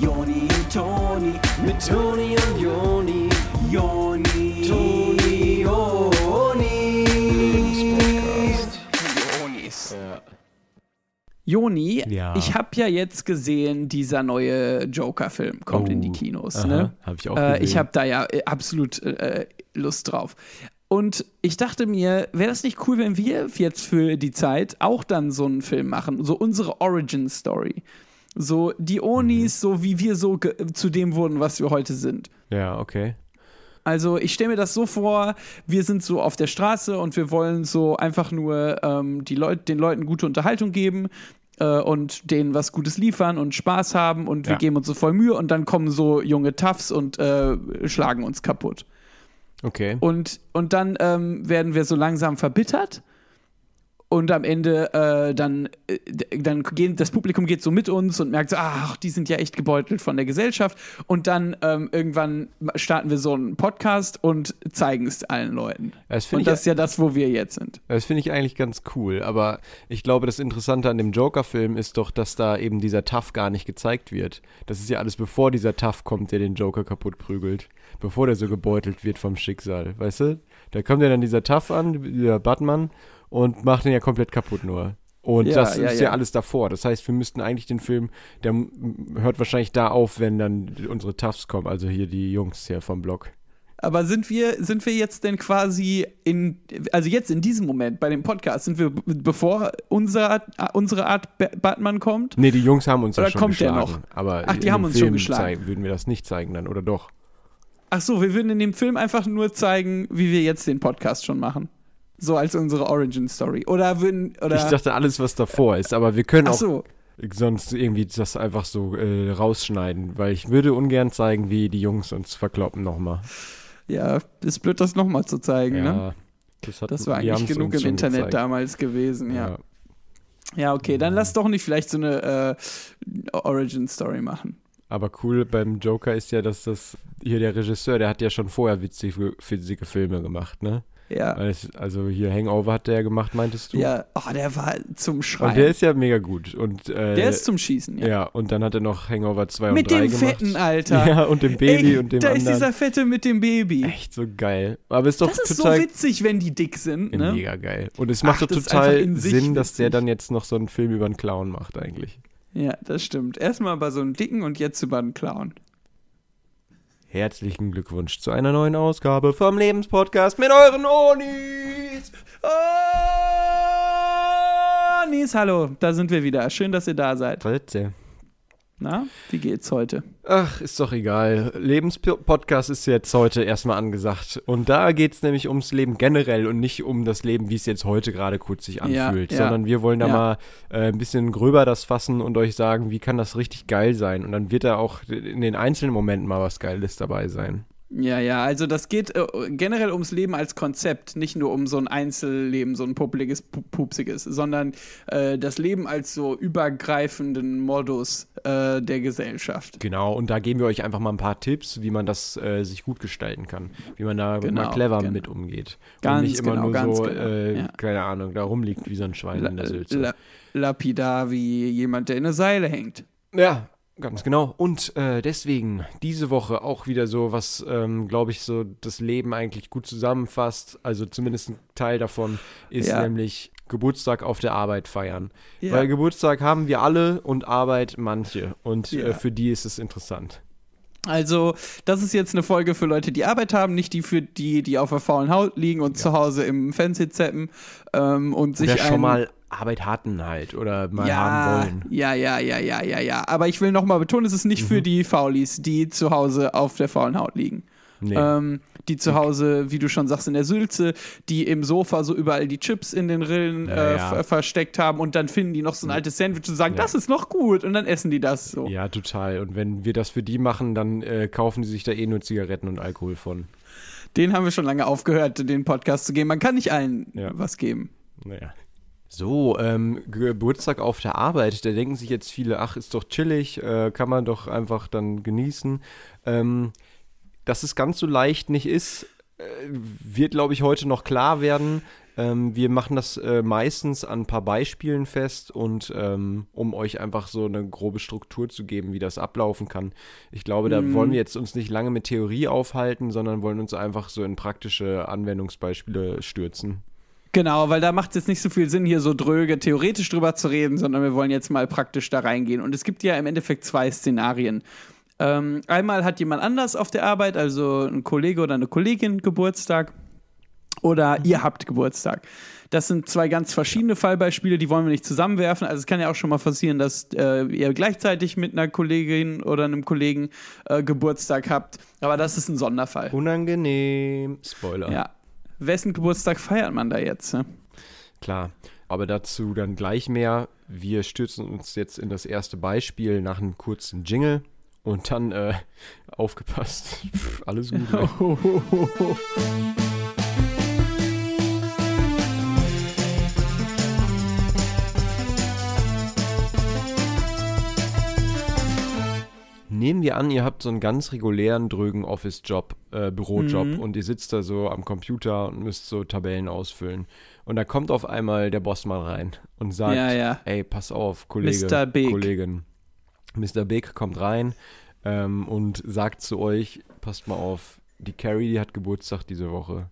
Joni und Toni, mit Toni und Joni, Joni, Toni, Joni. Jonis. Joni, Ja. ich habe ja jetzt gesehen, dieser neue Joker-Film kommt Oh, in die Kinos. aha, ne? hab ich auch äh, Ich habe da ja äh, absolut äh, Lust drauf. Und ich dachte mir, wäre das nicht cool, wenn wir jetzt für die Zeit auch dann so einen Film machen, so unsere Origin-Story. So die Onis, so wie wir so zu dem wurden, was wir heute sind. Ja, okay. Also ich stelle mir das so vor, wir sind so auf der Straße und wir wollen so einfach nur ähm, die Leut den Leuten gute Unterhaltung geben äh, und denen was Gutes liefern und Spaß haben und wir Ja. geben uns so voll Mühe und dann kommen so junge Toughs und äh, schlagen uns kaputt. Okay. Und, und dann ähm, werden wir so langsam verbittert. Und am Ende äh, dann, äh, dann gehen, das Publikum geht so mit uns und merkt so, ach, die sind ja echt gebeutelt von der Gesellschaft. Und dann ähm, irgendwann starten wir so einen Podcast und zeigen es allen Leuten. Das Und ich, das ist ja das, wo wir jetzt sind. das finde ich eigentlich ganz cool. Aber ich glaube, das Interessante an dem Joker-Film ist doch, dass da eben dieser Tough gar nicht gezeigt wird. Das ist ja alles bevor dieser Tough kommt, der den Joker kaputt prügelt. Bevor der so gebeutelt wird vom Schicksal. Weißt du? Da kommt ja dann dieser Tough an, dieser Batman, und macht den ja komplett kaputt nur. Und Ja, das ja, ist ja, ja. alles davor. Das heißt, wir müssten eigentlich den Film, der hört wahrscheinlich da auf, wenn dann unsere Toughs kommen, also hier die Jungs hier vom Block. Aber sind wir, sind wir jetzt denn quasi in, also jetzt in diesem Moment bei dem Podcast, sind wir, bevor unsere, unsere Art Ba- Batman kommt? Nee, die Jungs haben uns Oder ja schon kommt der geschlagen. noch? Aber Ach, die haben uns schon Film geschlagen. Zeigen, würden wir das nicht zeigen dann, oder doch? Ach so, wir würden in dem Film einfach nur zeigen, wie wir jetzt den Podcast schon machen. So als unsere Origin Story. Oder würden, oder. Ich dachte alles, was davor ist, aber wir können ach auch so. sonst irgendwie das einfach so äh, rausschneiden, weil ich würde ungern zeigen, wie die Jungs uns verkloppen nochmal. Ja, ist blöd, das nochmal zu zeigen, ne? Ja, das, hat, Das war eigentlich genug im Internet gezeigt. damals gewesen, ja. Ja, okay, dann lass doch nicht vielleicht so eine äh, Origin Story machen. Aber cool beim Joker ist ja, dass das hier der Regisseur, der hat ja schon vorher witzige, witzige Filme gemacht, ne? Ja. Also hier Hangover hat der gemacht, meintest du? Ja, oh, der war zum Schreien. Und der ist ja mega gut. Und, äh, Der ist zum Schießen, ja. ja. und dann hat er noch Hangover 2 mit und 3 dem gemacht. Fetten, Alter. Ja, und dem Baby Ey, und dem da anderen. ist dieser Fette mit dem Baby. Echt so geil. Aber ist doch Das ist total so witzig, wenn die dick sind, ne? mega geil. Und es macht Ach, doch total Sinn, dass der witzig. dann jetzt noch so einen Film über einen Clown macht eigentlich. Ja, das stimmt. Erstmal bei so einem Dicken und jetzt über einen Clown. Herzlichen Glückwunsch zu einer neuen Ausgabe vom Lebenspodcast mit euren Onis. Nies, hallo, da sind wir wieder. Schön, dass ihr da seid. Dritte. Na, wie geht's heute? Ach, ist doch egal. Lebenspodcast ist jetzt heute erstmal angesagt. Und da geht es nämlich ums Leben generell und nicht um das Leben, wie es jetzt heute gerade kurz sich Ja, anfühlt. ja. Sondern wir wollen da Ja. mal äh, ein bisschen gröber das fassen und euch sagen, wie kann das richtig geil sein. Und dann wird da auch in den einzelnen Momenten mal was Geiles dabei sein. Ja, ja, also das geht äh, generell ums Leben als Konzept, nicht nur um so ein Einzelleben, so ein puppeliges, pu- pupsiges, sondern äh, das Leben als so übergreifenden Modus äh, der Gesellschaft. Genau, und da geben wir euch einfach mal ein paar Tipps, wie man das äh, sich gut gestalten kann, wie man da Genau, mal clever genau. mit umgeht. Ganz und nicht immer genau, nur ganz so, genau, äh, ja. keine Ahnung, da rumliegt wie so ein Schwein in der Sülze. La lapidar wie jemand, der in eine Seile hängt. Ja, ganz genau. Und äh, deswegen diese Woche auch wieder so, was, ähm, glaube ich, so das Leben eigentlich gut zusammenfasst. Also zumindest ein Teil davon ist Ja. nämlich Geburtstag auf der Arbeit feiern. Ja. Weil Geburtstag haben wir alle und Arbeit manche. Und Ja. äh, für die ist es interessant. Also, das ist jetzt eine Folge für Leute, die Arbeit haben, nicht die für die, die auf der faulen Haut liegen und zu Hause im Fernsehen zappen ähm, und sich Oder schon mal Arbeit hatten halt oder mal ja, haben wollen. Ja, ja, ja, ja, ja, ja. Aber ich will nochmal betonen, es ist nicht Mhm. für die Faulis, die zu Hause auf der faulen Haut liegen. Nee. Ähm, die zu Hause, wie du schon sagst, in der Sülze, die im Sofa so überall die Chips in den Rillen äh, ja. ver versteckt haben und dann finden die noch so ein altes Sandwich und sagen, Ja. das ist noch gut und dann essen die das so. Ja, total. Und wenn wir das für die machen, dann äh, kaufen die sich da eh nur Zigaretten und Alkohol von. Den haben wir schon lange aufgehört, den Podcast zu geben. Man kann nicht allen Ja. was geben. Naja. So, ähm, Geburtstag auf der Arbeit, da denken sich jetzt viele, ach, ist doch chillig, äh, kann man doch einfach dann genießen. Ähm, dass es ganz so leicht nicht ist, wird, glaube ich, heute noch klar werden. Ähm, wir machen das äh, meistens an ein paar Beispielen fest und ähm, um euch einfach so eine grobe Struktur zu geben, wie das ablaufen kann. Ich glaube, da Mhm. wollen wir jetzt uns nicht lange mit Theorie aufhalten, sondern wollen uns einfach so in praktische Anwendungsbeispiele stürzen. Genau, weil da macht es jetzt nicht so viel Sinn, hier so dröge theoretisch drüber zu reden, sondern wir wollen jetzt mal praktisch da reingehen. Und es gibt ja im Endeffekt zwei Szenarien. Ähm, einmal hat jemand anders auf der Arbeit, also ein Kollege oder eine Kollegin Geburtstag oder ihr habt Geburtstag. Das sind zwei ganz verschiedene Fallbeispiele, die wollen wir nicht zusammenwerfen. Also es kann ja auch schon mal passieren, dass äh, ihr gleichzeitig mit einer Kollegin oder einem Kollegen äh, Geburtstag habt. Aber das ist ein Sonderfall. Unangenehm. Spoiler. Ja. Wessen Geburtstag feiert man da jetzt? Ne? Klar. Aber dazu dann gleich mehr. Wir stürzen uns jetzt in das erste Beispiel nach einem kurzen Jingle und dann äh, aufgepasst. Pff, alles gut. ne? Nehmen wir an, ihr habt so einen ganz regulären, drögen Office-Job, äh, Bürojob Mhm. und ihr sitzt da so am Computer und müsst so Tabellen ausfüllen. Und da kommt auf einmal der Boss mal rein und sagt, Ja, ja. ey, pass auf, Kollege, Mr. Big. Kollegin. Mr. Big kommt rein ähm, und sagt zu euch, passt mal auf, die Carrie, die hat Geburtstag diese Woche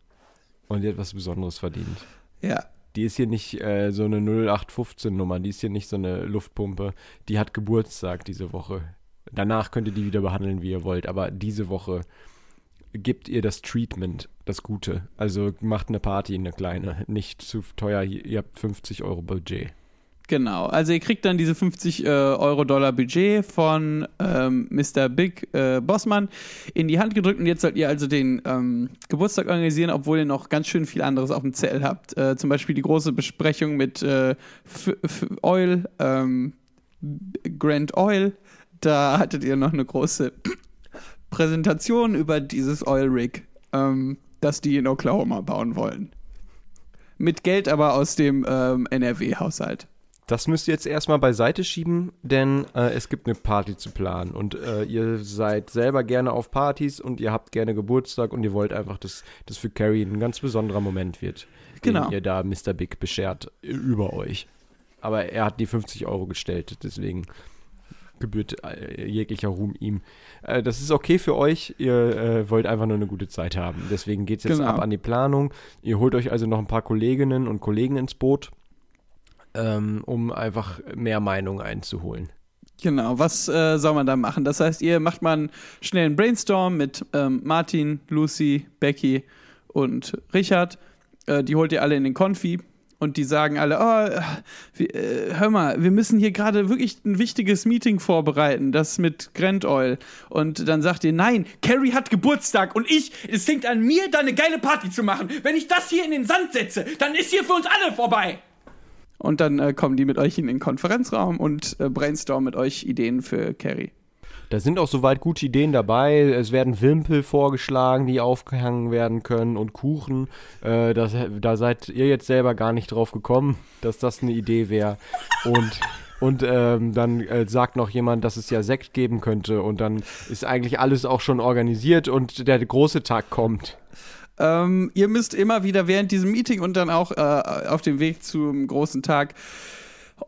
und die hat was Besonderes verdient. Ja. Die ist hier nicht äh, so eine 0815-Nummer, die ist hier nicht so eine Luftpumpe. Die hat Geburtstag diese Woche. Danach könnt ihr die wieder behandeln, wie ihr wollt, aber diese Woche gibt ihr das Treatment, das Gute. Also macht eine Party, eine kleine, nicht zu teuer. Ihr habt 50 Euro Budget. Genau, also ihr kriegt dann diese 50 äh, Euro Dollar Budget von ähm, Mr. Big äh, Bossmann in die Hand gedrückt und jetzt sollt ihr also den ähm, Geburtstag organisieren, obwohl ihr noch ganz schön viel anderes auf dem Zettel habt. Äh, zum Beispiel die große Besprechung mit äh, Oil, ähm, Grand Oil. Da hattet ihr noch eine große Präsentation über dieses Oil Rig, ähm, das die in Oklahoma bauen wollen. Mit Geld aber aus dem ähm, NRW-Haushalt. Das müsst ihr jetzt erstmal beiseite schieben, denn äh, es gibt eine Party zu planen und äh, ihr seid selber gerne auf Partys und ihr habt gerne Geburtstag und ihr wollt einfach, dass das für Carrie ein ganz besonderer Moment wird, Genau. den ihr da Mr. Big beschert über euch. Aber er hat die 50 Euro gestellt, deswegen gebührt äh, jeglicher Ruhm ihm. Äh, das ist okay für euch, ihr äh, wollt einfach nur eine gute Zeit haben. Deswegen geht es jetzt Genau. ab an die Planung. Ihr holt euch also noch ein paar Kolleginnen und Kollegen ins Boot ähm, um einfach mehr Meinung einzuholen. Genau, was äh, soll man da machen? Das heißt, ihr macht mal einen schnellen Brainstorm mit ähm, Martin, Lucy, Becky und Richard. Äh, die holt ihr alle in den Konfi und die sagen alle, oh, wir, äh, hör mal, wir müssen hier gerade wirklich ein wichtiges Meeting vorbereiten, das mit Grand Oil. Und dann sagt ihr, nein, Carrie hat Geburtstag und ich, es hängt an mir, da eine geile Party zu machen. Wenn ich das hier in den Sand setze, dann ist hier für uns alle vorbei. Und dann äh, kommen die mit euch in den Konferenzraum und äh, brainstormen mit euch Ideen für Carrie. Da sind auch soweit gute Ideen dabei. Es werden Wimpel vorgeschlagen, die aufgehangen werden können und Kuchen. Äh, das, da seid ihr jetzt selber gar nicht drauf gekommen, dass das eine Idee wäre. Und, und ähm, dann äh, sagt noch jemand, dass es ja Sekt geben könnte. Und dann ist eigentlich alles auch schon organisiert und der große Tag kommt. Ähm, ihr müsst immer wieder während diesem Meeting und dann auch äh, auf dem Weg zum großen Tag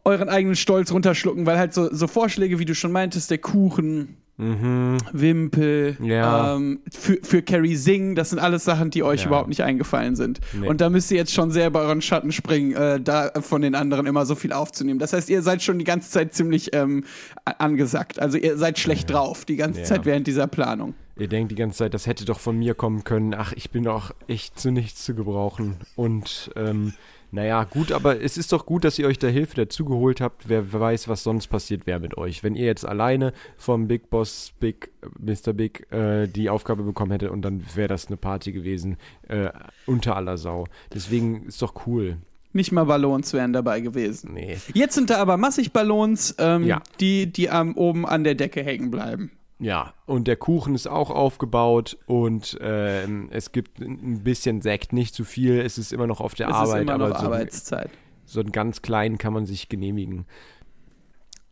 euren eigenen Stolz runterschlucken, weil halt so, so Vorschläge, wie du schon meintest, der Kuchen, Wimpel, Ja. ähm, für, für Carrie singen, das sind alles Sachen, die euch Ja. überhaupt nicht eingefallen sind. Nee. Und da müsst ihr jetzt schon sehr bei euren Schatten springen, äh, da von den anderen immer so viel aufzunehmen. Das heißt, ihr seid schon die ganze Zeit ziemlich ähm, a- angesagt. Also ihr seid schlecht drauf, die ganze Ja. Zeit während dieser Planung. Ihr denkt die ganze Zeit, das hätte doch von mir kommen können. Ach, ich bin doch echt zu nichts zu gebrauchen. Und ähm, naja, gut, aber es ist doch gut, dass ihr euch da Hilfe dazugeholt habt. Wer weiß, was sonst passiert wäre mit euch. Wenn ihr jetzt alleine vom Big Boss Big, Mr. Big, äh, die Aufgabe bekommen hättet und dann wäre das eine Party gewesen, äh, unter aller Sau. Deswegen ist doch cool. Nicht mal Ballons wären dabei gewesen. Nee. Jetzt sind da aber massig Ballons, ähm, Ja. die, die am, oben an der Decke hängen bleiben. Ja, und der Kuchen ist auch aufgebaut und ähm, es gibt ein bisschen Sekt, nicht zu viel. Es ist immer noch auf der Es Arbeit, ist immer aber noch so, Arbeitszeit. so einen ganz kleinen kann man sich genehmigen.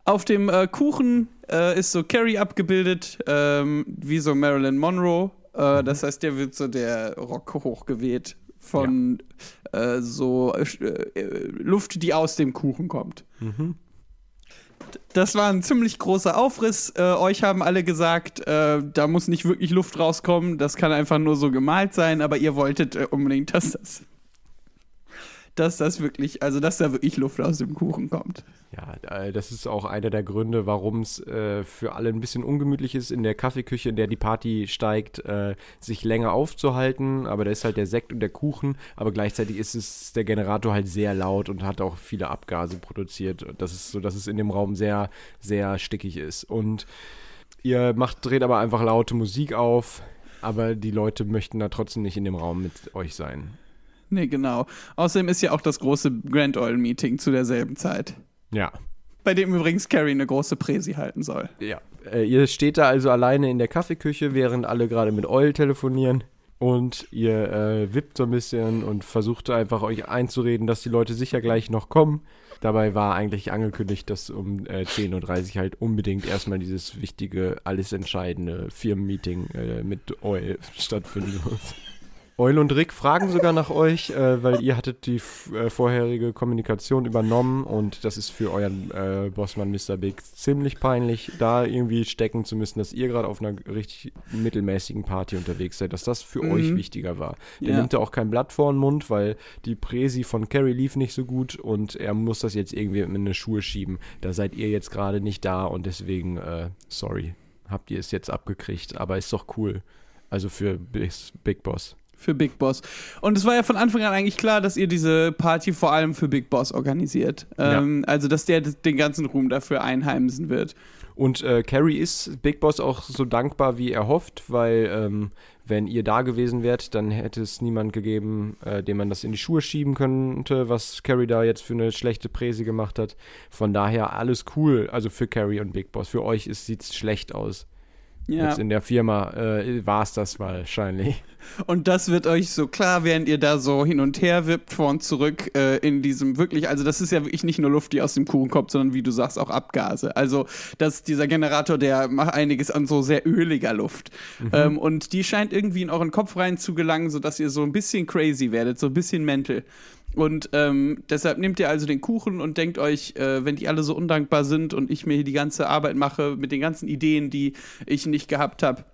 Auf dem äh, Kuchen äh, ist so Carrie abgebildet, ähm, wie so Marilyn Monroe. Äh, das heißt, der wird so der Rock hochgeweht von äh, so äh, äh, Luft, die aus dem Kuchen kommt. Das war ein ziemlich großer Aufriss. Äh, euch haben alle gesagt, äh, da muss nicht wirklich Luft rauskommen. Das kann einfach nur so gemalt sein, aber ihr wolltet äh, unbedingt, dass das, dass das wirklich, also dass da wirklich Luft aus dem Kuchen kommt. Ja, äh, das ist auch einer der Gründe, warum es äh, für alle ein bisschen ungemütlich ist, in der Kaffeeküche, in der die Party steigt, äh, sich länger aufzuhalten. Aber da ist halt der Sekt und der Kuchen, aber gleichzeitig ist es der Generator halt sehr laut und hat auch viele Abgase produziert. Das ist so, dass es in dem Raum sehr, sehr stickig ist. Und ihr macht, dreht aber einfach laute Musik auf, aber die Leute möchten da trotzdem nicht in dem Raum mit euch sein. Nee, genau. Außerdem ist ja auch das große Grand Oil Meeting zu derselben Zeit. Ja. Bei dem übrigens Carrie eine große Präsi halten soll. Ja. Äh, ihr steht da also alleine in der Kaffeeküche, während alle gerade mit Eul telefonieren. Und ihr äh, wippt so ein bisschen und versucht einfach euch einzureden, dass die Leute sicher gleich noch kommen. Dabei war eigentlich angekündigt, dass um äh, 10.30 Uhr halt unbedingt erstmal dieses wichtige, alles entscheidende Firmenmeeting äh, mit Eul stattfinden muss. Eul und Rick fragen sogar nach euch, äh, weil ihr hattet die äh, vorherige Kommunikation übernommen und das ist für euren äh, Bossmann Mr. Big ziemlich peinlich, da irgendwie stecken zu müssen, dass ihr gerade auf einer richtig mittelmäßigen Party unterwegs seid, dass das für Mhm. euch wichtiger war. Der Ja. nimmt da auch kein Blatt vor den Mund, weil die Präsi von Carrie lief nicht so gut und er muss das jetzt irgendwie in eine Schuhe schieben. Da seid ihr jetzt gerade nicht da und deswegen, äh, sorry, habt ihr es jetzt abgekriegt, aber ist doch cool. Also für Big Boss. Für Big Boss. Und es war ja von Anfang an eigentlich klar, dass ihr diese Party vor allem für Big Boss organisiert. Ähm, Also, dass der den ganzen Ruhm dafür einheimsen wird. Und äh, Carrie ist Big Boss auch so dankbar, wie er hofft, weil ähm, wenn ihr da gewesen wärt, dann hätte es niemand gegeben, äh, dem man das in die Schuhe schieben könnte, was Carrie da jetzt für eine schlechte Präse gemacht hat. Von daher alles cool, also für Carrie und Big Boss. Für euch sieht es schlecht aus. Ja. Jetzt in der Firma äh, war es das wahrscheinlich. Und das wird euch so klar, während ihr da so hin und her wippt, vor und zurück äh, in diesem wirklich, also das ist ja wirklich nicht nur Luft, die aus dem Kuchen kommt, sondern wie du sagst, auch Abgase. Also das, dieser Generator, der macht einiges an so sehr öliger Luft. Ähm, und die scheint irgendwie in euren Kopf rein zu gelangen, sodass ihr so ein bisschen crazy werdet, so ein bisschen mental. Und ähm, deshalb nehmt ihr also den Kuchen und denkt euch, äh, wenn die alle so undankbar sind und ich mir hier die ganze Arbeit mache mit den ganzen Ideen, die ich nicht gehabt habe,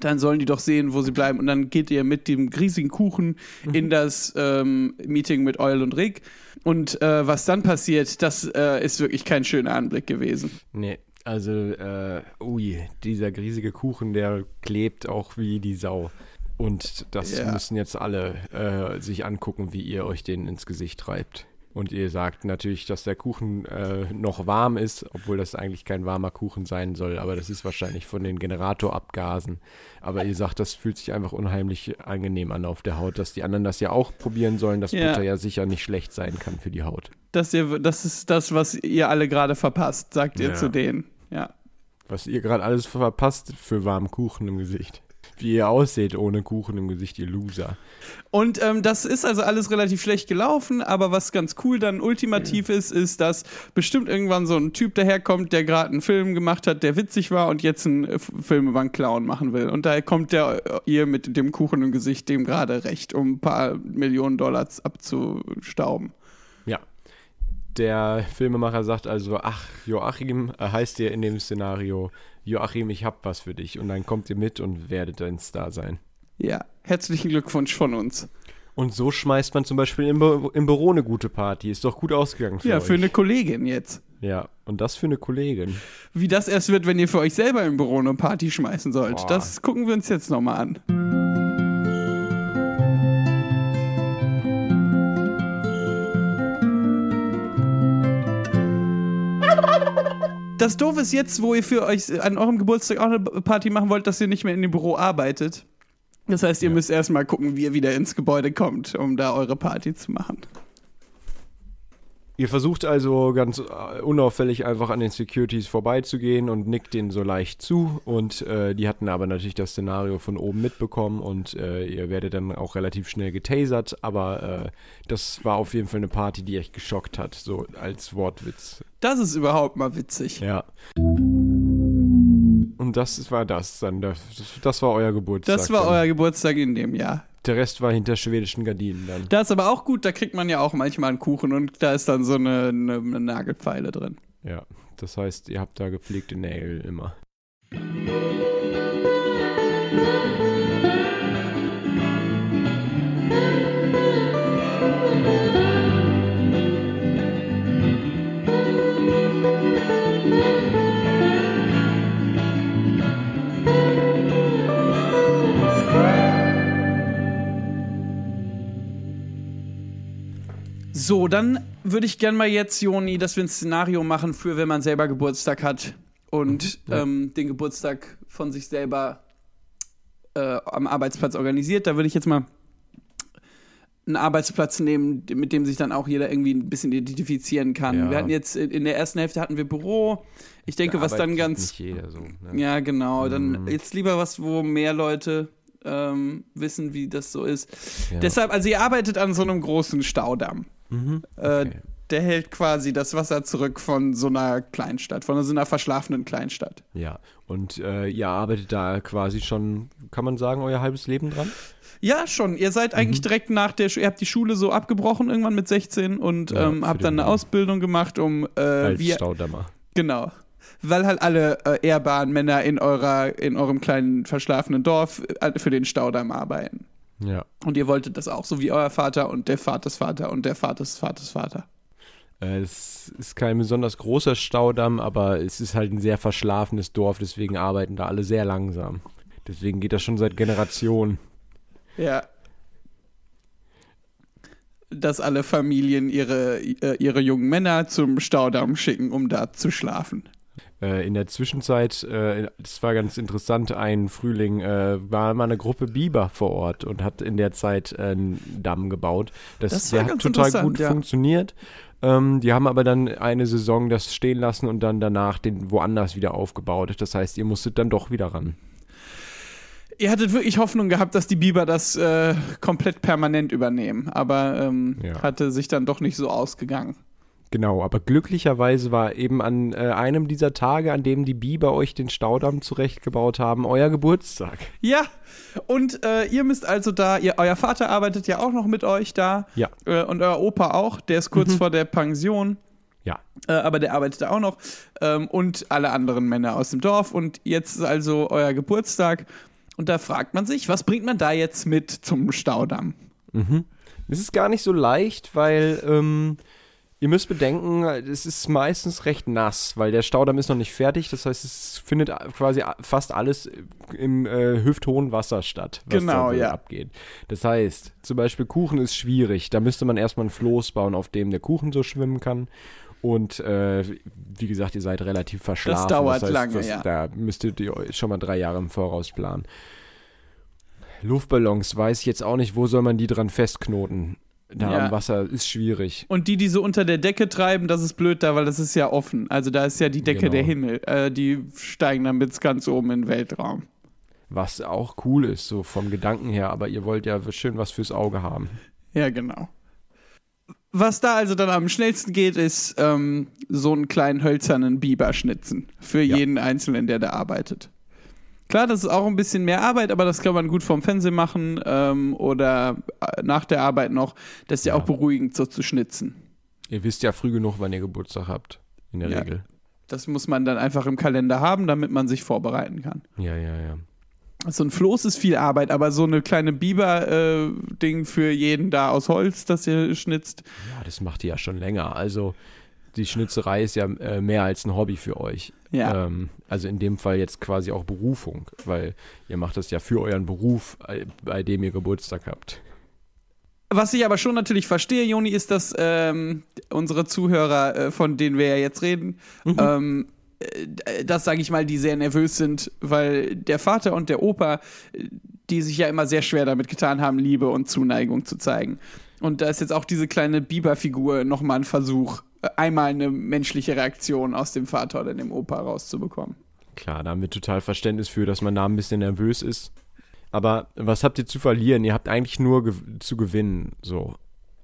dann sollen die doch sehen, wo sie bleiben. Und dann geht ihr mit dem riesigen Kuchen in das ähm, Meeting mit Eul und Rick. Und äh, was dann passiert, das äh, ist wirklich kein schöner Anblick gewesen. Nee, also, äh, ui, dieser riesige Kuchen, der klebt auch wie die Sau. Und das Ja. müssen jetzt alle äh, sich angucken, wie ihr euch den ins Gesicht treibt. Und ihr sagt natürlich, dass der Kuchen äh, noch warm ist, obwohl das eigentlich kein warmer Kuchen sein soll. Aber das ist wahrscheinlich von den Generatorabgasen. Aber ihr sagt, das fühlt sich einfach unheimlich angenehm an auf der Haut, dass die anderen das ja auch probieren sollen, dass Ja. Butter ja sicher nicht schlecht sein kann für die Haut. Das, ihr, das ist das, was ihr alle gerade verpasst, sagt ihr Ja. zu denen. Ja. Was ihr gerade alles verpasst für warmen Kuchen im Gesicht. Wie ihr ausseht ohne Kuchen im Gesicht, ihr Loser. Und ähm, das ist also alles relativ schlecht gelaufen, aber was ganz cool dann ultimativ ist, ist, dass bestimmt irgendwann so ein Typ daherkommt, der gerade einen Film gemacht hat, der witzig war und jetzt einen Film über einen Clown machen will. Und daher kommt der äh, ihr mit dem Kuchen im Gesicht dem gerade recht, um ein paar Millionen Dollars abzustauben. Der Filmemacher sagt also, ach, Joachim äh, heißt ihr in dem Szenario, Joachim, ich hab was für dich. Und dann kommt ihr mit und werdet ein Star sein. Ja, herzlichen Glückwunsch von uns. Und so schmeißt man zum Beispiel im, Bü im Büro eine gute Party. Ist doch gut ausgegangen für Ja, euch. für eine Kollegin jetzt. ja, und das für eine Kollegin. Wie das erst wird, wenn ihr für euch selber im Büro eine Party schmeißen sollt, Boah. das gucken wir uns jetzt nochmal an. Das Doof ist jetzt, wo ihr für euch an eurem Geburtstag auch eine Party machen wollt, dass ihr nicht mehr in dem Büro arbeitet. Das heißt, ihr müsst erstmal gucken, wie ihr wieder ins Gebäude kommt, um da eure Party zu machen. Ihr versucht also ganz äh, unauffällig einfach an den Securities vorbeizugehen und nickt denen so leicht zu. Und äh, die hatten aber natürlich das Szenario von oben mitbekommen und äh, ihr werdet dann auch relativ schnell getasert. Aber äh, das war auf jeden Fall eine Party, die echt geschockt hat, so als Wortwitz. Das ist überhaupt mal witzig. Ja. Und das war das dann. Das, das war euer Geburtstag. Das war dann. euer Geburtstag in dem Jahr. Der Rest war hinter schwedischen Gardinen dann. Das ist aber auch gut, da kriegt man ja auch manchmal einen Kuchen und da ist dann so eine, eine, eine Nagelpfeile drin. Ja, das heißt, ihr habt da gepflegte Nägel immer. So, dann würde ich gerne mal jetzt, Joni, dass wir ein Szenario machen für, wenn man selber Geburtstag hat und Mhm, ja. ähm, den Geburtstag von sich selber äh, am Arbeitsplatz organisiert. Da würde ich jetzt mal einen Arbeitsplatz nehmen, mit dem sich dann auch jeder irgendwie ein bisschen identifizieren kann. Ja. Wir hatten jetzt in der ersten Hälfte hatten wir Büro. Ich denke, Da was dann ganz Nicht jeder so. Ne? ja, genau. Dann Mhm. jetzt lieber was, wo mehr Leute ähm, wissen, wie das so ist. Ja. Deshalb, also ihr arbeitet an so einem großen Staudamm. Mhm. Äh, Okay. Der hält quasi das Wasser zurück von so einer Kleinstadt, von so einer verschlafenen Kleinstadt. Ja, und äh, ihr arbeitet da quasi schon, kann man sagen, euer halbes Leben dran? Ja, schon. Ihr seid Mhm. eigentlich direkt nach der, Schu- ihr habt die Schule so abgebrochen irgendwann mit 16 und Ja, ähm, habt dann eine Mann. Ausbildung gemacht, um äh, Als wie, Staudammer. genau, weil halt alle äh, ehrbaren Männer in eurer, in eurem kleinen verschlafenen Dorf äh, für den Staudamm arbeiten. Ja. Und ihr wolltet das auch, so wie euer Vater und der Vaters-Vater und der Vaters Vaters Vater. Äh, Es ist kein besonders großer Staudamm, aber es ist halt ein sehr verschlafenes Dorf, deswegen arbeiten da alle sehr langsam. Deswegen geht das schon seit Generationen. Ja. Dass alle Familien ihre, äh, ihre jungen Männer zum Staudamm schicken, um da zu schlafen. Äh, in der Zwischenzeit, äh, das war ganz interessant, ein Frühling äh, war mal eine Gruppe Biber vor Ort und hat in der Zeit äh, einen Damm gebaut. Das, Das der hat total gut ja. funktioniert. Ähm, die haben aber dann eine Saison das stehen lassen und dann danach den woanders wieder aufgebaut. Das heißt, ihr musstet dann doch wieder ran. Ihr hattet wirklich Hoffnung gehabt, dass die Biber das äh, komplett permanent übernehmen, aber ähm, Ja. hatte sich dann doch nicht so ausgegangen. Genau, aber glücklicherweise war eben an äh, einem dieser Tage, an dem die Biber euch den Staudamm zurechtgebaut haben, euer Geburtstag. Ja, und äh, ihr müsst also da, ihr, euer Vater arbeitet ja auch noch mit euch da Ja. äh, und euer Opa auch, der ist kurz vor der Pension. Ja. Äh, aber der arbeitet da auch noch. Ähm, und alle anderen Männer aus dem Dorf. Und jetzt ist also euer Geburtstag. Und da fragt man sich, was bringt man da jetzt mit zum Staudamm? Es ist gar nicht so leicht, weil ähm, ihr müsst bedenken, es ist meistens recht nass, weil der Staudamm ist noch nicht fertig. Das heißt, es findet quasi fast alles im äh, hüfthohen Wasser statt, was Genau, da ja. abgeht. Das heißt, zum Beispiel Kuchen ist schwierig. Da müsste man erstmal ein Floß bauen, auf dem der Kuchen so schwimmen kann. Und äh, wie gesagt, ihr seid relativ verschlafen. dauert heißt, lange, das, ja. Da müsstet ihr euch schon mal drei Jahre im Voraus planen. Luftballons weiß ich jetzt auch nicht, wo soll man die dran festknoten. Da Ja. am Wasser ist schwierig. Und die, die so unter der Decke treiben, das ist blöd da, weil das ist ja offen. Also da ist ja die Decke Genau. der Himmel. Äh, die steigen dann bis ganz oben in den Weltraum. Was auch cool ist, so vom Gedanken her, aber ihr wollt ja schön was fürs Auge haben. Ja, genau. Was da also dann am schnellsten geht, ist ähm, so einen kleinen hölzernen Biber schnitzen. Für Ja. jeden Einzelnen, der da arbeitet. Klar, das ist auch ein bisschen mehr Arbeit, aber das kann man gut vom Fernsehen machen ähm, oder äh, nach der Arbeit noch. Das ist ja, Ja. auch beruhigend, so zu schnitzen. Ihr wisst ja früh genug, wann ihr Geburtstag habt. In der Ja. Regel. Das muss man dann einfach im Kalender haben, damit man sich vorbereiten kann. Ja, ja, ja. So ein Floß ist viel Arbeit, aber so eine kleine Biber-Ding für jeden da aus Holz, das ihr schnitzt. Ja, das macht ihr ja schon länger. Also die Schnitzerei ist ja äh, mehr als ein Hobby für euch. Ja. Ähm, also in dem Fall jetzt quasi auch Berufung, weil ihr macht das ja für euren Beruf, äh, bei dem ihr Geburtstag habt. Was ich aber schon natürlich verstehe, Joni, ist, dass ähm, unsere Zuhörer, äh, von denen wir ja jetzt reden, ähm, äh, das sage ich mal, die sehr nervös sind, weil der Vater und der Opa, die sich ja immer sehr schwer damit getan haben, Liebe und Zuneigung zu zeigen. Und da ist jetzt auch diese kleine Biberfigur nochmal ein Versuch, einmal eine menschliche Reaktion aus dem Vater oder dem Opa rauszubekommen. Klar, da haben wir total Verständnis für, dass man da ein bisschen nervös ist. Aber was habt ihr zu verlieren? Ihr habt eigentlich nur gew zu gewinnen. So.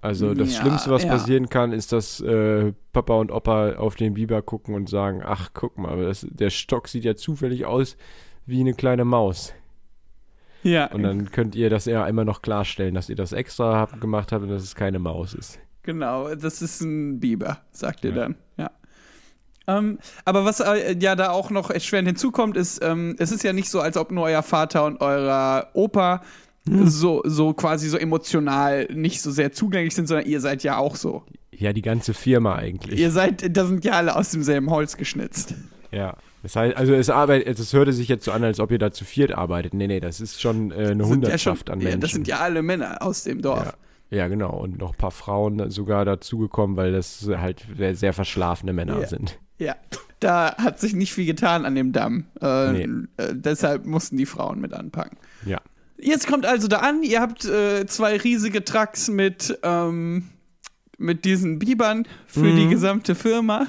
Also das Ja, Schlimmste, was ja. passieren kann, ist, dass äh, Papa und Opa auf den Biber gucken und sagen, ach, guck mal, das, der Stock sieht ja zufällig aus wie eine kleine Maus. Ja, Und dann könnt ihr das ja immer noch klarstellen, dass ihr das extra habt, gemacht habt und dass es keine Maus ist. Genau. Das ist ein Biber, sagt ihr Ja. dann. Ja. Ähm, aber was äh, ja da auch noch erschwerend hinzukommt, ist, ähm, es ist ja nicht so, als ob nur euer Vater und euer Opa so, so quasi so emotional nicht so sehr zugänglich sind, sondern ihr seid ja auch so. Ja, die ganze Firma eigentlich. Ihr seid, da sind ja alle aus demselben Holz geschnitzt. Ja. Das heißt, also es arbeitet, es hörte sich jetzt so an, als ob ihr da zu viert arbeitet. Nee, nee, das ist schon äh, eine Das sind ja Hundertschaft schon, an ja, Menschen. das sind ja alle Männer aus dem Dorf. Ja. genau. Und noch ein paar Frauen sogar dazugekommen, weil das halt sehr verschlafene Männer Ja. sind. Ja, da hat sich nicht viel getan an dem Damm. Äh, Nee. äh, deshalb mussten die Frauen mit anpacken. Ja. Jetzt kommt also da an, ihr habt äh, zwei riesige Trucks mit, ähm, mit diesen Bibern für Mhm. die gesamte Firma.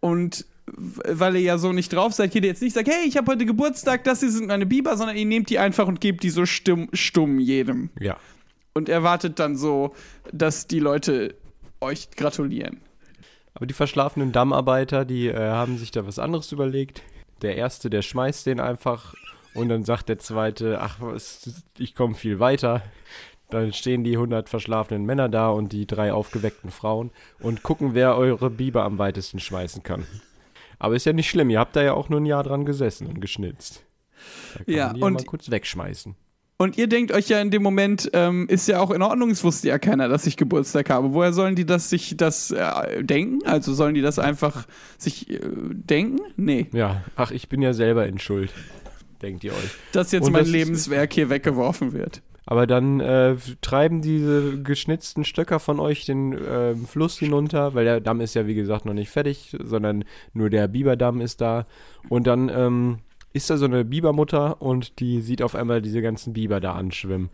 Und weil ihr ja so nicht drauf seid, geht ihr jetzt nicht sagt, hey, ich habe heute Geburtstag, das hier sind meine Biber, sondern ihr nehmt die einfach und gebt die so stumm, stumm jedem. Ja. Und erwartet dann so, dass die Leute euch gratulieren. Aber die verschlafenen Dammarbeiter, die äh, haben sich da was anderes überlegt. Der erste, der schmeißt den einfach und dann sagt der zweite, ach, was, ich komme viel weiter. Dann stehen die 100 verschlafenen Männer da und die drei aufgeweckten Frauen und gucken, wer eure Biber am weitesten schmeißen kann. Aber ist ja nicht schlimm, ihr habt da ja auch nur ein Jahr dran gesessen und geschnitzt. Da kann Ja, man die und- mal kurz wegschmeißen. Und ihr denkt euch ja in dem Moment, ähm, ist ja auch in Ordnung, es wusste ja keiner, dass ich Geburtstag habe. Woher sollen die das sich das äh, denken? Also sollen die das einfach sich äh, denken? Nee, Ja, ach, ich bin ja selber in Schuld, denkt ihr euch. dass jetzt Und mein das Lebenswerk hier weggeworfen wird. Aber dann äh, treiben diese geschnitzten Stöcker von euch den äh, Fluss hinunter, weil der Damm ist ja wie gesagt noch nicht fertig, sondern nur der Biberdamm ist da. Und dann ähm, ist da so eine Bibermutter und die sieht auf einmal diese ganzen Biber da anschwimmen.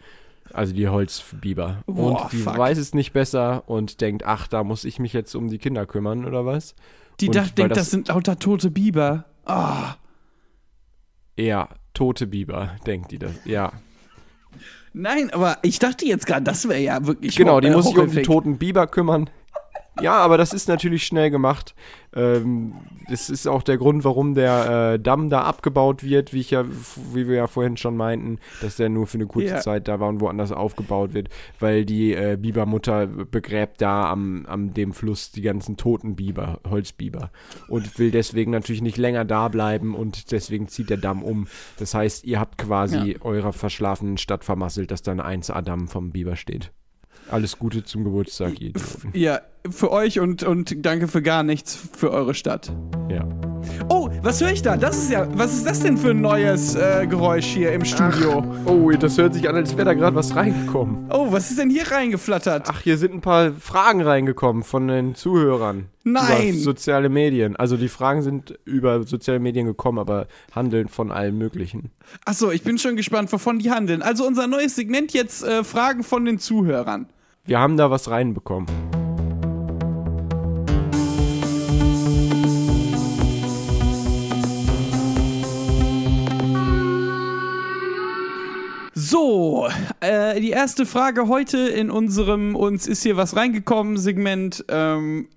Also die Holzbiber. Boah, und die fuck. weiß es nicht besser und denkt, ach, da muss ich mich jetzt um die Kinder kümmern oder was? Die Und dacht, denkt, das, das- sind lauter tote Biber. Ah, Ja, tote Biber, denkt die das. Ja. nein, aber ich dachte jetzt gerade, das wäre ja wirklich Genau, die äh, muss sich um die toten Biber kümmern. Ja, aber das ist natürlich schnell gemacht. Ähm, das ist auch der Grund, warum der äh, Damm da abgebaut wird, wie ich ja, wie wir ja vorhin schon meinten, dass der nur für eine kurze Ja. Zeit da war und woanders aufgebaut wird, weil die äh, Bibermutter begräbt da am, am dem Fluss die ganzen toten Biber, Holzbiber und will deswegen natürlich nicht länger da bleiben und deswegen zieht der Damm um. Das heißt, ihr habt quasi Ja. eurer verschlafenen Stadt vermasselt, dass da ein 1A-Damm vom Biber steht. Alles Gute zum Geburtstag, Idioten. Ja, für euch und, und danke für gar nichts für eure Stadt. Ja. Oh, was höre ich da? Das ist ja, was ist das denn für ein neues äh, Geräusch hier im Studio? Oh, das hört sich an, als wäre da gerade was reingekommen. Oh, was ist denn hier reingeflattert? Ach, hier sind ein paar Fragen reingekommen von den Zuhörern. Nein. Über soziale Medien. Also die Fragen sind über soziale Medien gekommen, aber handeln von allem Möglichen. Achso, ich bin schon gespannt, wovon die handeln. Also unser neues Segment jetzt äh, Fragen von den Zuhörern. Wir haben da was reinbekommen. So, äh, die erste Frage heute in unserem Uns ist hier was reingekommen Segment ähm,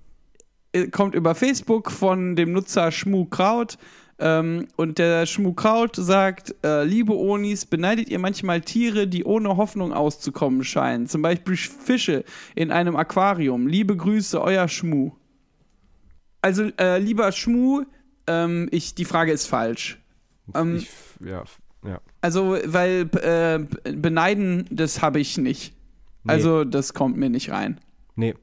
äh, kommt über Facebook von dem Nutzer Schmukraut. Ähm, und der Schmukraut sagt, äh, liebe Onis, beneidet ihr manchmal Tiere, die ohne Hoffnung auszukommen scheinen? Zum Beispiel Fische in einem Aquarium. Liebe Grüße, euer Schmu. Also, äh, lieber Schmu, ähm, ich, die Frage ist falsch. Ähm, ich, ja, ja. Also, weil äh, beneiden, das habe ich nicht. Nee. Also, das kommt mir nicht rein. Nee.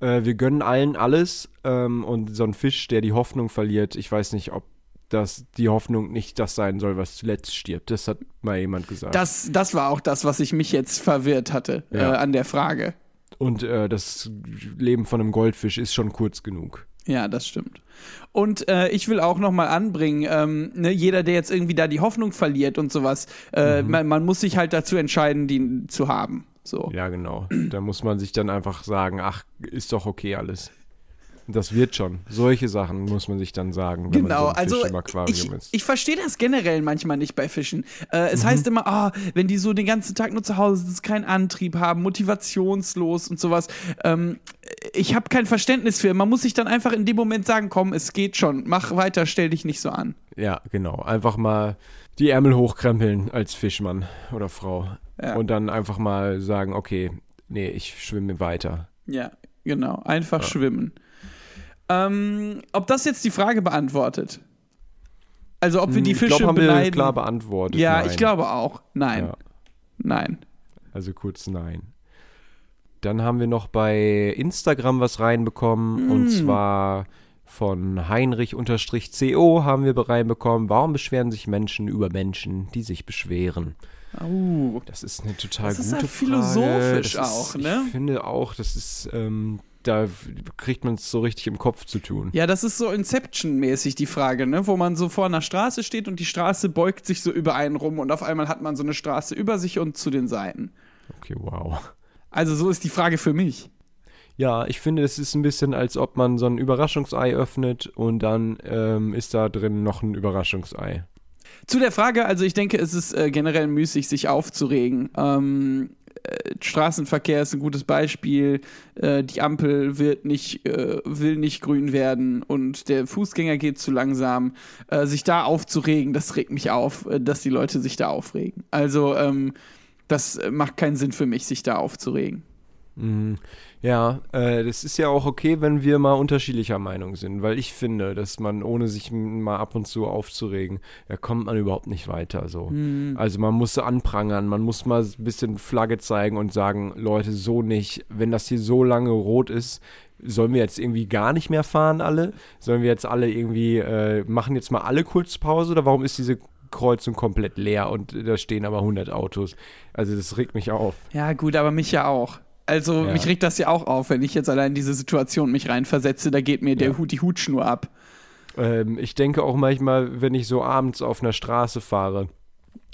Äh, wir gönnen allen alles ähm, und so ein Fisch, der die Hoffnung verliert, ich weiß nicht, ob das die Hoffnung nicht das sein soll, was zuletzt stirbt. Das hat mal jemand gesagt. Das, das war auch das, was ich mich jetzt verwirrt hatte Ja. äh, an der Frage. und äh, das Leben von einem Goldfisch ist schon kurz genug. Ja, das stimmt. Und äh, ich will auch noch mal anbringen, ähm, ne, jeder, der jetzt irgendwie da die Hoffnung verliert und sowas, äh, man, man muss sich halt dazu entscheiden, die zu haben. So. Ja, genau. Da muss man sich dann einfach sagen, ach, ist doch okay alles. Das wird schon. Solche Sachen muss man sich dann sagen, wenn Genau, man so ein also Fisch im Aquarium ich, ist. ich verstehe das generell manchmal nicht bei Fischen. Äh, Mhm. es heißt immer, ah, wenn die so den ganzen Tag nur zu Hause sind, keinen Antrieb haben, motivationslos und sowas. Ähm, ich habe kein Verständnis für. Man muss sich dann einfach in dem Moment sagen, komm, es geht schon, mach weiter, stell dich nicht so an. Ja, genau. Einfach mal die Ärmel hochkrempeln als Fischmann oder Frau. Ja. Und dann einfach mal sagen, okay, nee, ich schwimme weiter. Ja, genau. Einfach Ja. schwimmen. Ähm, ob das jetzt die Frage beantwortet? Also ob wir die Hm, ich Fische glaube, haben wir beneiden? klar beantwortet. ja, nein. ich glaube auch. Nein. Ja, Nein. also kurz nein. Dann haben wir noch bei Instagram was reinbekommen und Mm. zwar von Heinrich-CO haben wir reinbekommen. Warum beschweren sich Menschen über Menschen, die sich beschweren? Oh. Das ist eine total Das ist gute ja philosophisch Frage. Das auch, ist, ne? Ich finde auch, das ist, ähm, da kriegt man es so richtig im Kopf zu tun. Ja, das ist so Inception-mäßig die Frage, ne? Wo man so vor einer Straße steht und die Straße beugt sich so über einen rum und auf einmal hat man so eine Straße über sich und zu den Seiten. Okay, wow. Also so ist die Frage für mich. Ja, ich finde, es ist ein bisschen, als ob man so ein Überraschungsei öffnet und dann ähm, ist da drin noch ein Überraschungsei. Zu der Frage, also ich denke, es ist äh, generell müßig, sich aufzuregen. Ähm, äh, Straßenverkehr ist ein gutes Beispiel. Äh, die Ampel wird nicht, äh, will nicht grün werden und der Fußgänger geht zu langsam. Äh, sich da aufzuregen, das regt mich auf, äh, dass die Leute sich da aufregen. Also ähm, das äh, macht keinen Sinn für mich, sich da aufzuregen. Mhm. Ja, äh, das ist ja auch okay, wenn wir mal unterschiedlicher Meinung sind, weil ich finde, dass man, ohne sich mal ab und zu aufzuregen, da kommt man überhaupt nicht weiter. So. Also man muss anprangern, man muss mal ein bisschen Flagge zeigen und sagen, Leute, so nicht, wenn das hier so lange rot ist, sollen wir jetzt irgendwie gar nicht mehr fahren alle? Sollen wir jetzt alle irgendwie, äh, machen jetzt mal alle Kurzpause oder warum ist diese Kreuzung komplett leer und da stehen aber 100 Autos? Also das regt mich auf. Ja, gut, aber mich ja auch. Also Ja. mich regt das ja auch auf, wenn ich jetzt allein in diese Situation mich reinversetze, da geht mir der Ja. Hut, die Hutschnur ab. Ähm, ich denke auch manchmal, wenn ich so abends auf einer Straße fahre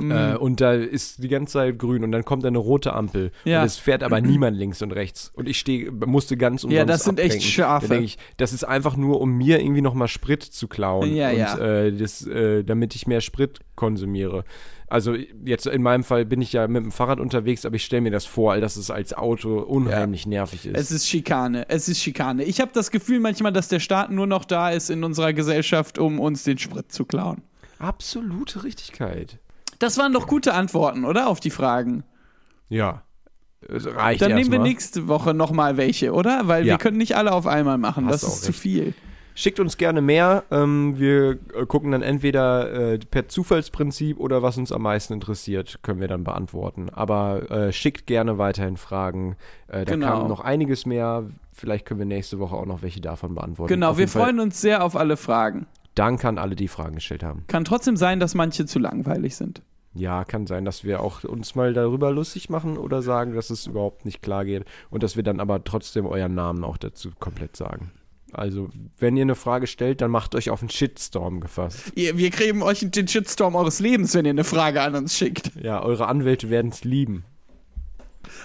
Mhm. äh, und da ist die ganze Zeit grün und dann kommt eine rote Ampel Ja. und es fährt aber niemand links und rechts und ich stehe, musste ganz umsonst Ja, das sind echt ablenken. Schafe. Da denke ich, das ist einfach nur, um mir irgendwie nochmal Sprit zu klauen Ja, und ja. Äh, das, äh, damit ich mehr Sprit konsumiere. Also jetzt in meinem Fall bin ich ja mit dem Fahrrad unterwegs, aber ich stelle mir das vor, dass es als Auto unheimlich nervig ist. Es ist Schikane, es ist Schikane. Ich habe das Gefühl manchmal, dass der Staat nur noch da ist in unserer Gesellschaft, um uns den Sprit zu klauen. Absolute Richtigkeit. Das waren doch gute Antworten, oder? Auf die Fragen. Ja. Es reicht Dann nehmen wir nächste Woche nochmal welche, oder? Weil Ja. wir können nicht alle auf einmal machen. Hast das ist zu recht. viel. Schickt uns gerne mehr. Ähm, wir äh, gucken dann entweder äh, per Zufallsprinzip oder was uns am meisten interessiert, können wir dann beantworten. Aber äh, schickt gerne weiterhin Fragen. Äh, da Genau. kam noch einiges mehr. Vielleicht können wir nächste Woche auch noch welche davon beantworten. Genau, Auf wir jeden Fall freuen uns sehr auf alle Fragen. Danke an alle, die Fragen gestellt haben. Kann trotzdem sein, dass manche zu langweilig sind. Ja, kann sein, dass wir auch uns mal darüber lustig machen oder sagen, dass es überhaupt nicht klar geht und dass wir dann aber trotzdem euren Namen auch dazu komplett sagen. Also, wenn ihr eine Frage stellt, dann macht euch auf einen Shitstorm gefasst. Ihr, wir kriegen euch den Shitstorm eures Lebens, wenn ihr eine Frage an uns schickt. Ja, eure Anwälte werden es lieben.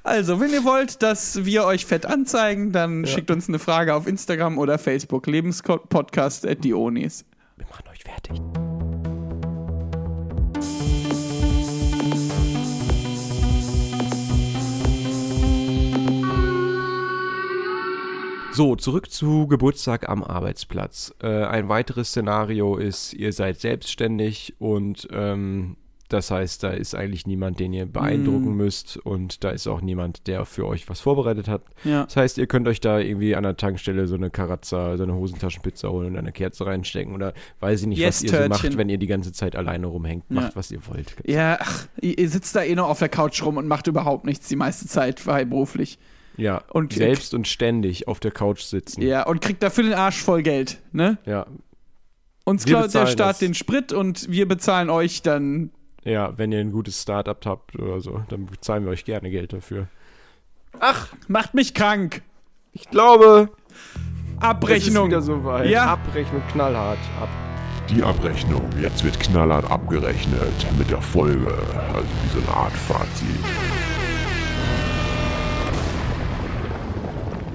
Also, wenn ihr wollt, dass wir euch fett anzeigen, dann schickt uns eine Frage auf Instagram oder Facebook. Lebenspodcast at die Onis. Wir machen euch fertig. So, zurück zu Geburtstag am Arbeitsplatz. Äh, ein weiteres Szenario ist, ihr seid selbstständig und ähm, das heißt, da ist eigentlich niemand, den ihr beeindrucken müsst und da ist auch niemand, der für euch was vorbereitet hat. Ja. Das heißt, ihr könnt euch da irgendwie an der Tankstelle so eine Karazza, so eine Hosentaschenpizza holen und eine Kerze reinstecken oder weiß ich nicht, Yes, was ihr so macht, wenn ihr die ganze Zeit alleine rumhängt. Ja. Macht, was ihr wollt. Ja, ach, ihr sitzt da eh noch auf der Couch rum und macht überhaupt nichts die meiste Zeit freiberuflich. Ja, Und- selbst und ständig auf der Couch sitzen. Ja, und kriegt dafür den Arsch voll Geld, ne? Ja, Uns Wir klaut der Staat das. den Sprit und wir bezahlen euch dann. ja, wenn ihr ein gutes Startup habt oder so, dann bezahlen wir euch gerne Geld dafür. Macht mich krank. Ich glaube, Abrechnung. Es ist wieder soweit. Ja. Abrechnung knallhart. Ab. Die Abrechnung. Jetzt wird knallhart abgerechnet mit der Folge. Also wie so eine Art Fazit.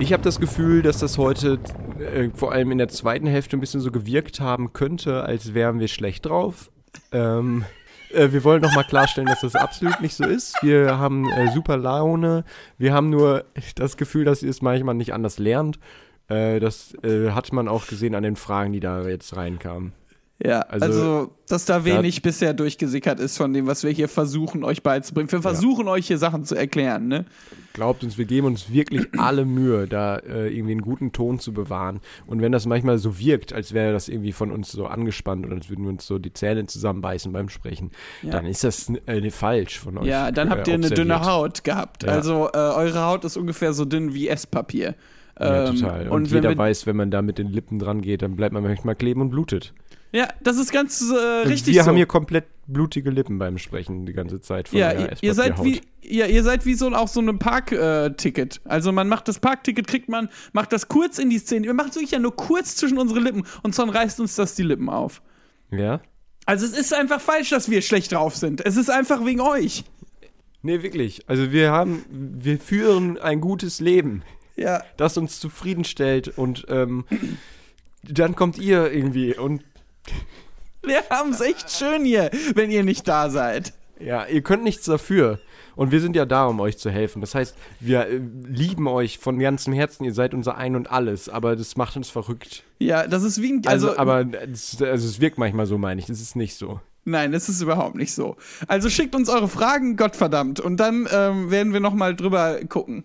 Ich habe das Gefühl, dass das heute äh, vor allem in der zweiten Hälfte ein bisschen so gewirkt haben könnte, als wären wir schlecht drauf. Ähm, äh, wir wollen nochmal klarstellen, dass das absolut nicht so ist. Wir haben äh, super Laune. Wir haben nur das Gefühl, dass ihr es manchmal nicht anders lernt. Äh, das äh, hat man auch gesehen an den Fragen, die da jetzt reinkamen. Ja, Also, also, dass da wenig bisher durchgesickert ist von dem, was wir hier versuchen, euch beizubringen. Wir versuchen euch hier Sachen zu erklären, ne? Glaubt uns, wir geben uns wirklich alle Mühe, da äh, irgendwie einen guten Ton zu bewahren. Und wenn das manchmal so wirkt, als wäre das irgendwie von uns so angespannt oder als würden wir uns so die Zähne zusammenbeißen beim Sprechen, Ja. dann ist das äh, falsch von euch. Ja, dann habt äh, ihr eine dünne Haut gehabt. Ja. Also, äh, eure Haut ist ungefähr so dünn wie Esspapier. Ja, Ähm, total. Und, Und, jeder weiß, wenn man da mit den Lippen dran geht, dann bleibt man manchmal kleben und blutet. Ja, das ist ganz äh, Und richtig wir so. haben hier komplett blutige Lippen beim Sprechen die ganze Zeit. Von ja, der ihr, ihr seid wie ja, ihr seid wie so auch so ein Parkticket. also man macht das Parkticket, kriegt man, macht das kurz in die Szene. Wir machen es wirklich ja nur kurz zwischen unsere Lippen und dann reißt uns das die Lippen auf. Ja? Also es ist einfach falsch, dass wir schlecht drauf sind. Es ist einfach wegen euch. Nee, wirklich. Also wir haben, wir führen ein gutes Leben, Ja. das uns zufriedenstellt und ähm, dann kommt ihr irgendwie und Wir haben es echt schön hier, wenn ihr nicht da seid. ja, ihr könnt nichts dafür. Und wir sind ja da, um euch zu helfen. Das heißt, wir äh, lieben euch von ganzem Herzen. Ihr seid unser Ein und Alles. Aber das macht uns verrückt. Ja, das ist wie ein. Also, Also, aber es, also es wirkt manchmal so, meine ich. Das ist nicht so. Nein, das ist überhaupt nicht so. Also schickt uns eure Fragen, Gottverdammt. Und dann ähm, werden wir nochmal drüber gucken.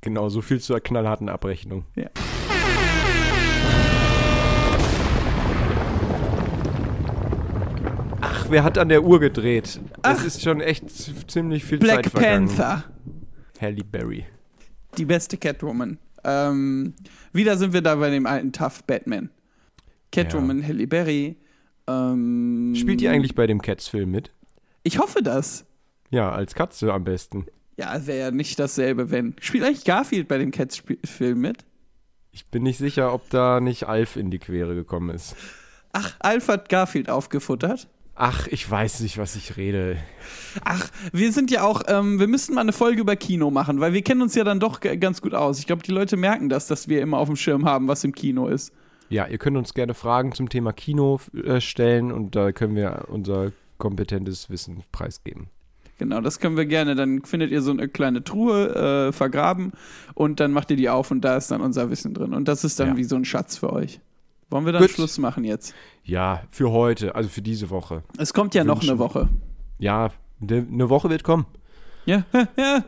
Genau, so viel zur knallharten Abrechnung. Ja. Wer hat an der Uhr gedreht? Das ist schon echt ziemlich viel Black Zeit vergangen. Panther, Halle Berry. die beste Catwoman. Ähm, wieder sind wir da bei dem alten Tough Batman. Catwoman, Halle Berry. Ähm, Spielt die eigentlich bei dem Cats-Film mit? Ich hoffe das. Ja, als Katze am besten. Ja, wäre ja nicht dasselbe, wenn. Spielt eigentlich Garfield bei dem Cats-Film mit? Ich bin nicht sicher, ob da nicht Alf in die Quere gekommen ist. Ach, Alf hat Garfield aufgefuttert. Ach, ich weiß nicht, was ich rede. Ach, wir sind ja auch, ähm, wir müssten mal eine Folge über Kino machen, weil wir kennen uns ja dann doch ganz gut aus. Ich glaube, die Leute merken das, dass wir immer auf dem Schirm haben, was im Kino ist. Ja, ihr könnt uns gerne Fragen zum Thema Kino äh, stellen und da können wir unser kompetentes Wissen preisgeben. Genau, das können wir gerne. Dann findet ihr so eine kleine Truhe äh, vergraben und dann macht ihr die auf und da ist dann unser Wissen drin. Und das ist dann Ja. wie so ein Schatz für euch. Wollen wir dann Gut. Schluss machen jetzt? Ja, für heute, also für diese Woche. Es kommt ja noch Wünschen. eine Woche. Ja, ne- eine Woche wird kommen. Ja, ja.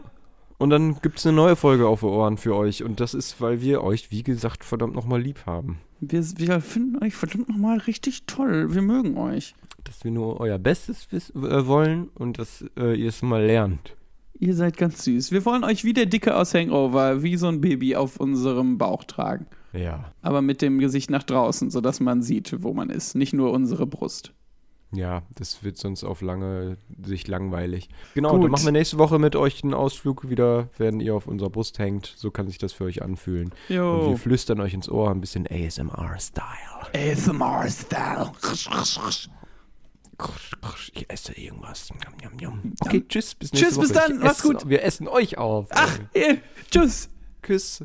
Und dann gibt es eine neue Folge auf die Ohren für euch. Und das ist, weil wir euch, wie gesagt, verdammt nochmal lieb haben. Wir, wir finden euch verdammt nochmal richtig toll. Wir mögen euch. Dass wir nur euer Bestes äh, wollen und dass äh, ihr es mal lernt. Ihr seid ganz süß. Wir wollen euch wie der Dicke aus Hangover, wie so ein Baby auf unserem Bauch tragen. Ja. Aber mit dem Gesicht nach draußen, sodass man sieht, wo man ist. Nicht nur unsere Brust. Ja, das wird sonst auf lange Sicht langweilig. Genau, Gut. dann machen wir nächste Woche mit euch einen Ausflug wieder, wenn ihr auf unserer Brust hängt. So kann sich das für euch anfühlen. Und wir Jo. flüstern euch ins Ohr ein bisschen ASMR-Style. ASMR-Style. Ich esse irgendwas. Okay, tschüss. Bis nächste Tschüss, Woche. bis dann. Esse- gut. Wir essen euch auf. Ach, tschüss. Küss.